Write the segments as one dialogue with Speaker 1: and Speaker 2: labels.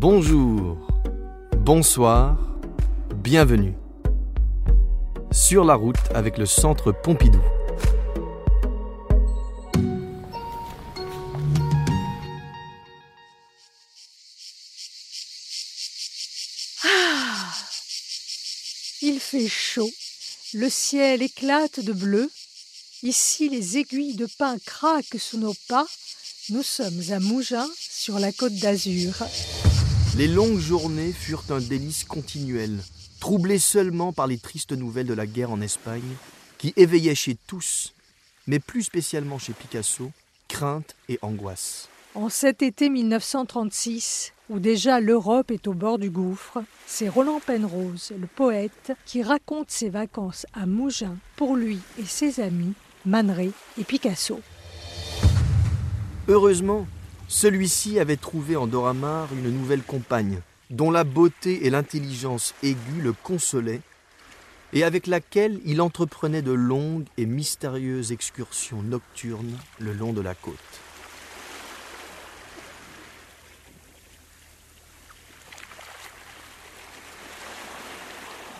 Speaker 1: Bonjour, bonsoir, bienvenue. Sur la route avec le centre Pompidou.
Speaker 2: Ah Il fait chaud, le ciel éclate de bleu, ici les aiguilles de pin craquent sous nos pas, nous sommes à Mougins sur la côte d'Azur.
Speaker 1: Les longues journées furent un délice continuel, troublées seulement par les tristes nouvelles de la guerre en Espagne, qui éveillaient chez tous, mais plus spécialement chez Picasso, crainte et angoisse.
Speaker 2: En cet été 1936, où déjà l'Europe est au bord du gouffre, c'est Roland Penrose, le poète, qui raconte ses vacances à Mougins pour lui et ses amis, Man Ray et Picasso.
Speaker 1: Heureusement, celui-ci avait trouvé en Doramar une nouvelle compagne, dont la beauté et l'intelligence aiguë le consolaient, et avec laquelle il entreprenait de longues et mystérieuses excursions nocturnes le long de la côte.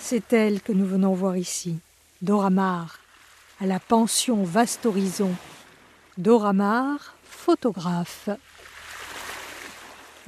Speaker 2: C'est elle que nous venons voir ici, Doramar, à la pension Vaste Horizon. Doramar, photographe.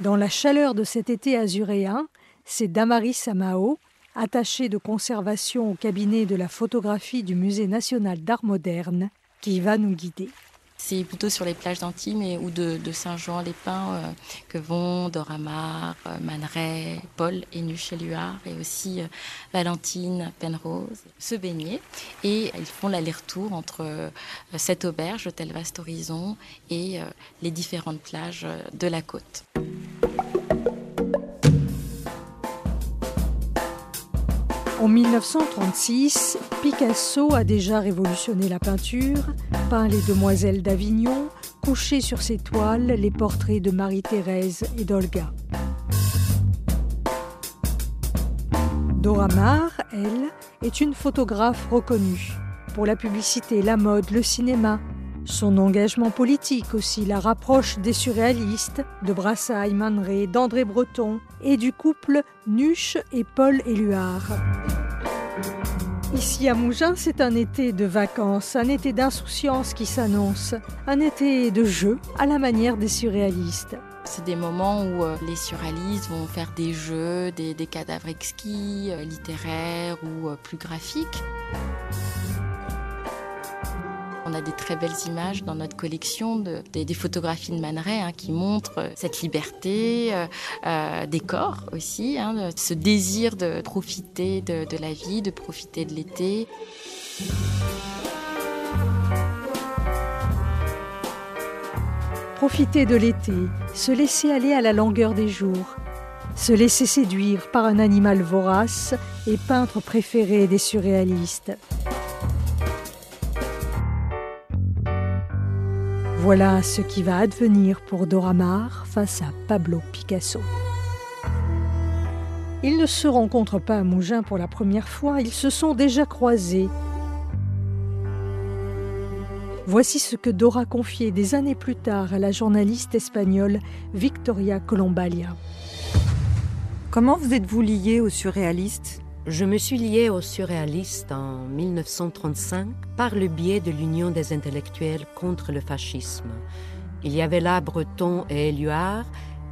Speaker 2: Dans la chaleur de cet été azuréen, c'est Damaris Samao, attachée de conservation au cabinet de la photographie du Musée national d'art moderne, qui va nous guider.
Speaker 3: C'est plutôt sur les plages d'Antibes ou de, Saint-Jean-les-Pins euh, que vont Doramar, euh, Man Ray, Paul et Nucheluard et aussi euh, Valentine Penrose se baigner. Et ils font l'aller-retour entre cette auberge, l'hôtel Vaste Horizon, et les différentes plages de la côte.
Speaker 2: En 1936, Picasso a déjà révolutionné la peinture, peint les demoiselles d'Avignon, couché sur ses toiles les portraits de Marie-Thérèse et d'Olga. Dora Maar, elle, est une photographe reconnue pour la publicité, la mode, le cinéma, son engagement politique aussi la rapproche des surréalistes, de Brassailles, Man d'André Breton et du couple Nuche et Paul Éluard. Ici à Mougins, c'est un été de vacances, un été d'insouciance qui s'annonce, un été de jeu à la manière des surréalistes.
Speaker 3: C'est des moments où euh, les surréalistes vont faire des jeux, des, cadavres exquis, euh, littéraires ou euh, plus graphiques. On a des très belles images dans notre collection, des, photographies de Man hein, qui montrent euh, cette liberté, euh, euh, des corps aussi, hein, ce désir de profiter de la vie, de profiter de l'été.
Speaker 2: Profiter de l'été, se laisser aller à la longueur des jours, se laisser séduire par un animal vorace et peintre préféré des surréalistes. Voilà ce qui va advenir pour Dora Maar face à Pablo Picasso. Ils ne se rencontrent pas à Mougins pour la première fois, ils se sont déjà croisés. Voici ce que Dora confiait des années plus tard à la journaliste espagnole Victoria Colombalia.
Speaker 4: Comment vous êtes-vous liée aux surréalistes
Speaker 5: je me suis liée aux surréalistes en 1935 par le biais de l'Union des intellectuels contre le fascisme. Il y avait là Breton et Éluard,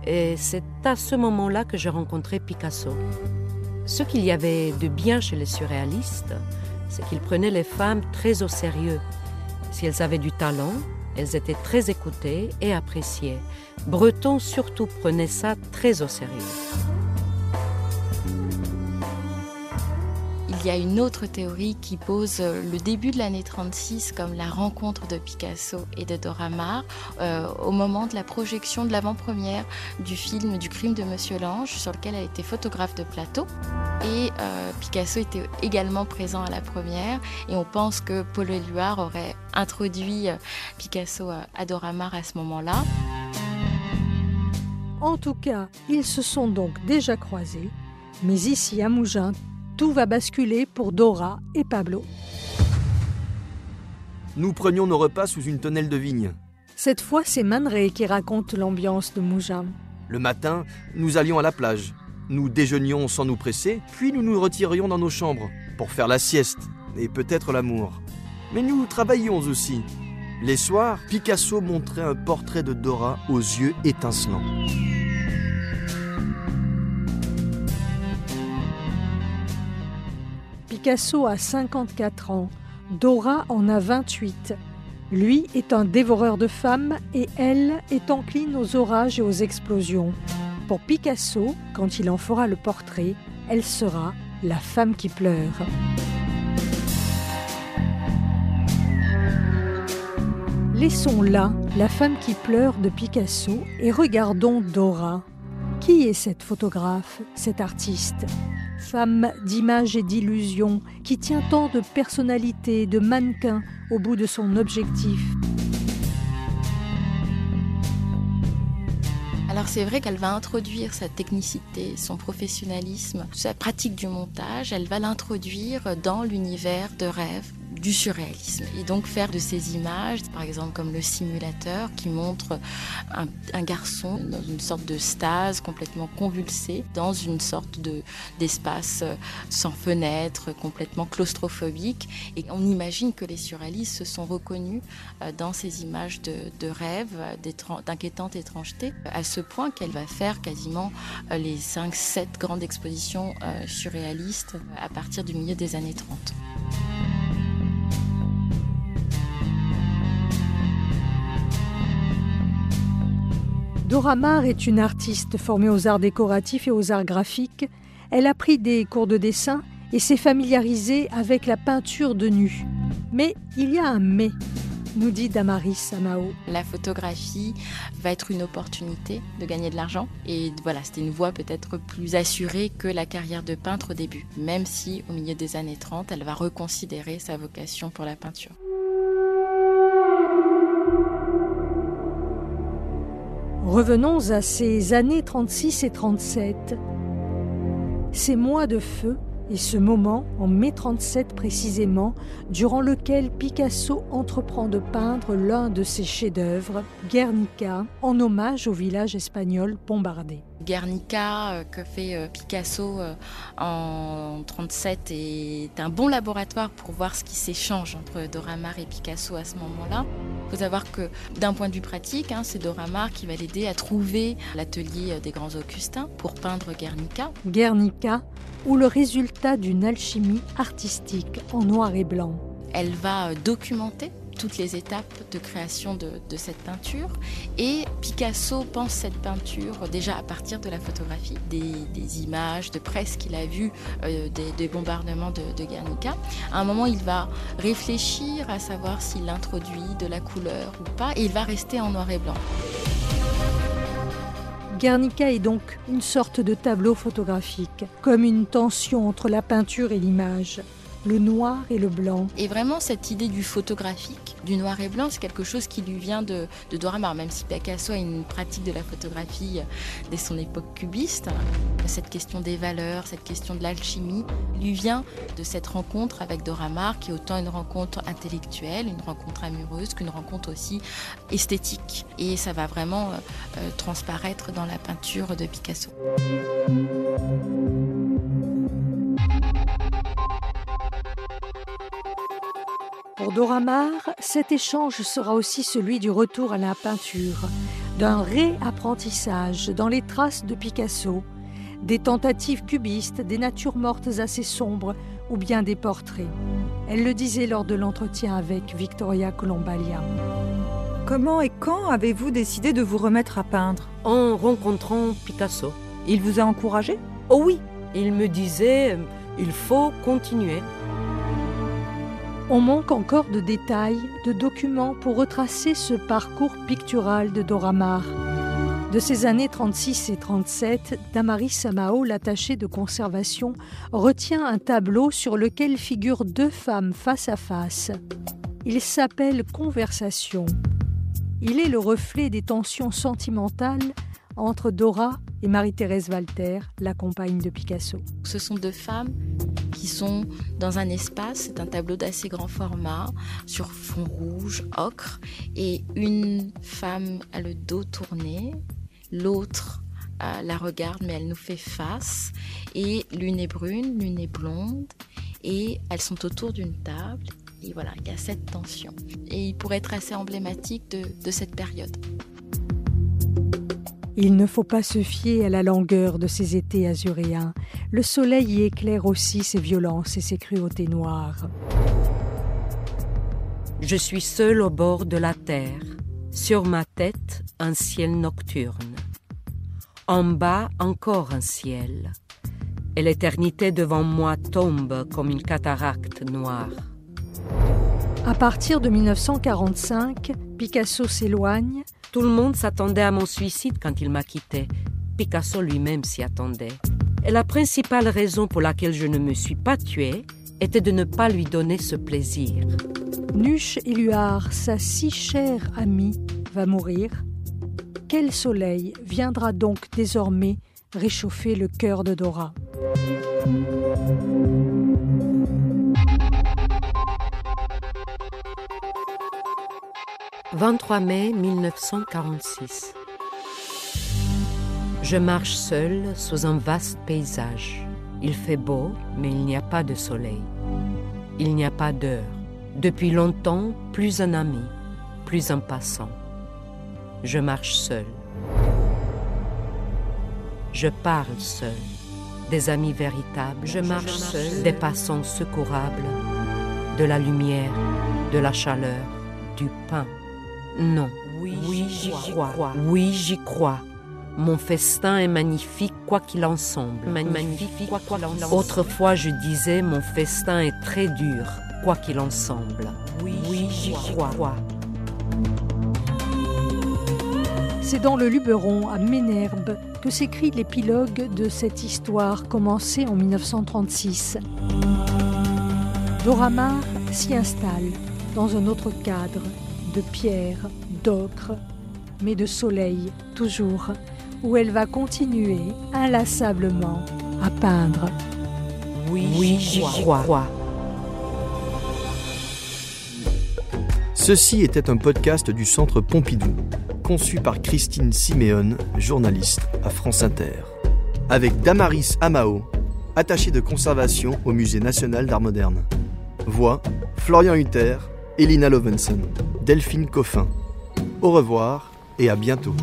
Speaker 5: et c'est à ce moment-là que j'ai rencontré Picasso. Ce qu'il y avait de bien chez les surréalistes, c'est qu'ils prenaient les femmes très au sérieux. Si elles avaient du talent, elles étaient très écoutées et appréciées. Breton surtout prenait ça très au sérieux.
Speaker 3: Il y a une autre théorie qui pose euh, le début de l'année 36 comme la rencontre de Picasso et de Dora Maar euh, au moment de la projection de l'avant-première du film Du crime de Monsieur Lange sur lequel elle était photographe de plateau. Et euh, Picasso était également présent à la première et on pense que Paul Éluard aurait introduit Picasso à Dora Maar à ce moment-là.
Speaker 2: En tout cas, ils se sont donc déjà croisés, mais ici à Mougins, tout va basculer pour Dora et Pablo.
Speaker 1: Nous prenions nos repas sous une tonnelle de vigne.
Speaker 2: Cette fois, c'est Man qui raconte l'ambiance de Mougins.
Speaker 1: Le matin, nous allions à la plage. Nous déjeunions sans nous presser, puis nous nous retirions dans nos chambres pour faire la sieste et peut-être l'amour. Mais nous travaillions aussi. Les soirs, Picasso montrait un portrait de Dora aux yeux étincelants.
Speaker 2: Picasso a 54 ans, Dora en a 28. Lui est un dévoreur de femmes et elle est encline aux orages et aux explosions. Pour Picasso, quand il en fera le portrait, elle sera la femme qui pleure. Laissons là la femme qui pleure de Picasso et regardons Dora. Qui est cette photographe, cette artiste? Femme d'images et d'illusions qui tient tant de personnalité, de mannequin au bout de son objectif.
Speaker 3: Alors c'est vrai qu'elle va introduire sa technicité, son professionnalisme, sa pratique du montage, elle va l'introduire dans l'univers de rêve du surréalisme et donc faire de ces images, par exemple comme le simulateur qui montre un, garçon dans une sorte de stase complètement convulsé dans une sorte de d'espace euh, sans fenêtre, complètement claustrophobique et on imagine que les surréalistes se sont reconnus euh, dans ces images de, de rêve, d'inquiétante étrangeté, à ce point qu'elle va faire quasiment euh, les 5-7 grandes expositions surréalistes à partir du milieu des années 30.
Speaker 2: Dora Maar est une artiste formée aux arts décoratifs et aux arts graphiques. Elle a pris des cours de dessin et s'est familiarisée avec la peinture de nu. Mais il y a un mais, nous dit Damaris Samao.
Speaker 3: La photographie va être une opportunité de gagner de l'argent. Et voilà, c'était une voie peut-être plus assurée que la carrière de peintre au début. Même si au milieu des années 30, elle va reconsidérer sa vocation pour la peinture.
Speaker 2: Revenons à ces années 36 et 37. Ces mois de feu et ce moment, en mai 37 précisément, durant lequel Picasso entreprend de peindre l'un de ses chefs-d'œuvre, Guernica, en hommage au village espagnol bombardé.
Speaker 3: Guernica euh, que fait euh, Picasso euh, en 37 est un bon laboratoire pour voir ce qui s'échange entre Dora Maar et Picasso à ce moment-là. Il faut savoir que d'un point de vue pratique, hein, c'est Dora Maar qui va l'aider à trouver l'atelier des grands Augustins pour peindre Guernica.
Speaker 2: Guernica, ou le résultat d'une alchimie artistique en noir et blanc.
Speaker 3: Elle va documenter toutes les étapes de création de, cette peinture. Et Picasso pense cette peinture déjà à partir de la photographie, des, images de presse qu'il a vues euh, des, bombardements de, de, Guernica. À un moment, il va réfléchir à savoir s'il introduit de la couleur ou pas, et il va rester en noir et blanc.
Speaker 2: Guernica est donc une sorte de tableau photographique, comme une tension entre la peinture et l'image le noir et le blanc.
Speaker 3: Et vraiment, cette idée du photographique, du noir et blanc, c'est quelque chose qui lui vient de, de Dora Maar, même si Picasso a une pratique de la photographie dès son époque cubiste. Cette question des valeurs, cette question de l'alchimie, lui vient de cette rencontre avec Dora Maar, qui est autant une rencontre intellectuelle, une rencontre amoureuse, qu'une rencontre aussi esthétique. Et ça va vraiment euh, euh, transparaître dans la peinture de Picasso.
Speaker 2: Dora Maar, cet échange sera aussi celui du retour à la peinture, d'un réapprentissage dans les traces de Picasso, des tentatives cubistes, des natures mortes assez sombres ou bien des portraits. Elle le disait lors de l'entretien avec Victoria Colombalia.
Speaker 4: Comment et quand avez-vous décidé de vous remettre à peindre?
Speaker 5: En rencontrant Picasso.
Speaker 4: Il vous a encouragé?
Speaker 5: Oh oui, il me disait il faut continuer.
Speaker 2: On manque encore de détails, de documents pour retracer ce parcours pictural de Dora Maar. De ces années 36 et 37, Damaris Samao, l'attaché de conservation, retient un tableau sur lequel figurent deux femmes face à face. Il s'appelle Conversation. Il est le reflet des tensions sentimentales entre Dora et Marie-Thérèse Walter, la compagne de Picasso.
Speaker 3: Ce sont deux femmes qui sont dans un espace, c'est un tableau d'assez grand format, sur fond rouge, ocre, et une femme a le dos tourné, l'autre euh, la regarde, mais elle nous fait face. Et l'une est brune, l'une est blonde, et elles sont autour d'une table. Et voilà, il y a cette tension. Et il pourrait être assez emblématique de, de cette période.
Speaker 2: Il ne faut pas se fier à la langueur de ces étés azuréens. Le soleil y éclaire aussi ses violences et ses cruautés noires.
Speaker 5: Je suis seul au bord de la terre. Sur ma tête, un ciel nocturne. En bas, encore un ciel. Et l'éternité devant moi tombe comme une cataracte noire.
Speaker 2: À partir de 1945, Picasso s'éloigne.
Speaker 5: Tout le monde s'attendait à mon suicide quand il m'a quitté. Picasso lui-même s'y attendait. Et la principale raison pour laquelle je ne me suis pas tuée était de ne pas lui donner ce plaisir.
Speaker 2: Nuche Éluard, sa si chère amie, va mourir. Quel soleil viendra donc désormais réchauffer le cœur de Dora?
Speaker 5: 23 mai 1946. Je marche seul sous un vaste paysage. Il fait beau, mais il n'y a pas de soleil. Il n'y a pas d'heure. Depuis longtemps, plus un ami, plus un passant. Je marche seul. Je parle seul. Des amis véritables. Je marche seul. Des passants secourables. De la lumière, de la chaleur, du pain. Non. Oui, j'y crois. Oui, j'y crois. Mon festin est magnifique, quoi qu'il en semble. Magnifique, quoi qu'il en semble. Autrefois, je disais, mon festin est très dur, quoi qu'il en semble. Oui, j'y crois.
Speaker 2: C'est dans le Luberon, à Ménherbe, que s'écrit l'épilogue de cette histoire commencée en 1936. Dora Maar s'y installe dans un autre cadre, de pierre, d'ocre, mais de soleil toujours, où elle va continuer inlassablement à peindre.
Speaker 5: Oui, j'y crois.
Speaker 1: Ceci était un podcast du Centre Pompidou, conçu par Christine Siméon, journaliste à France Inter, avec Damaris Amao, attaché de conservation au Musée national d'art moderne. Voix Florian Hutter, Elina Lovenson, Delphine Coffin. Au revoir et à bientôt.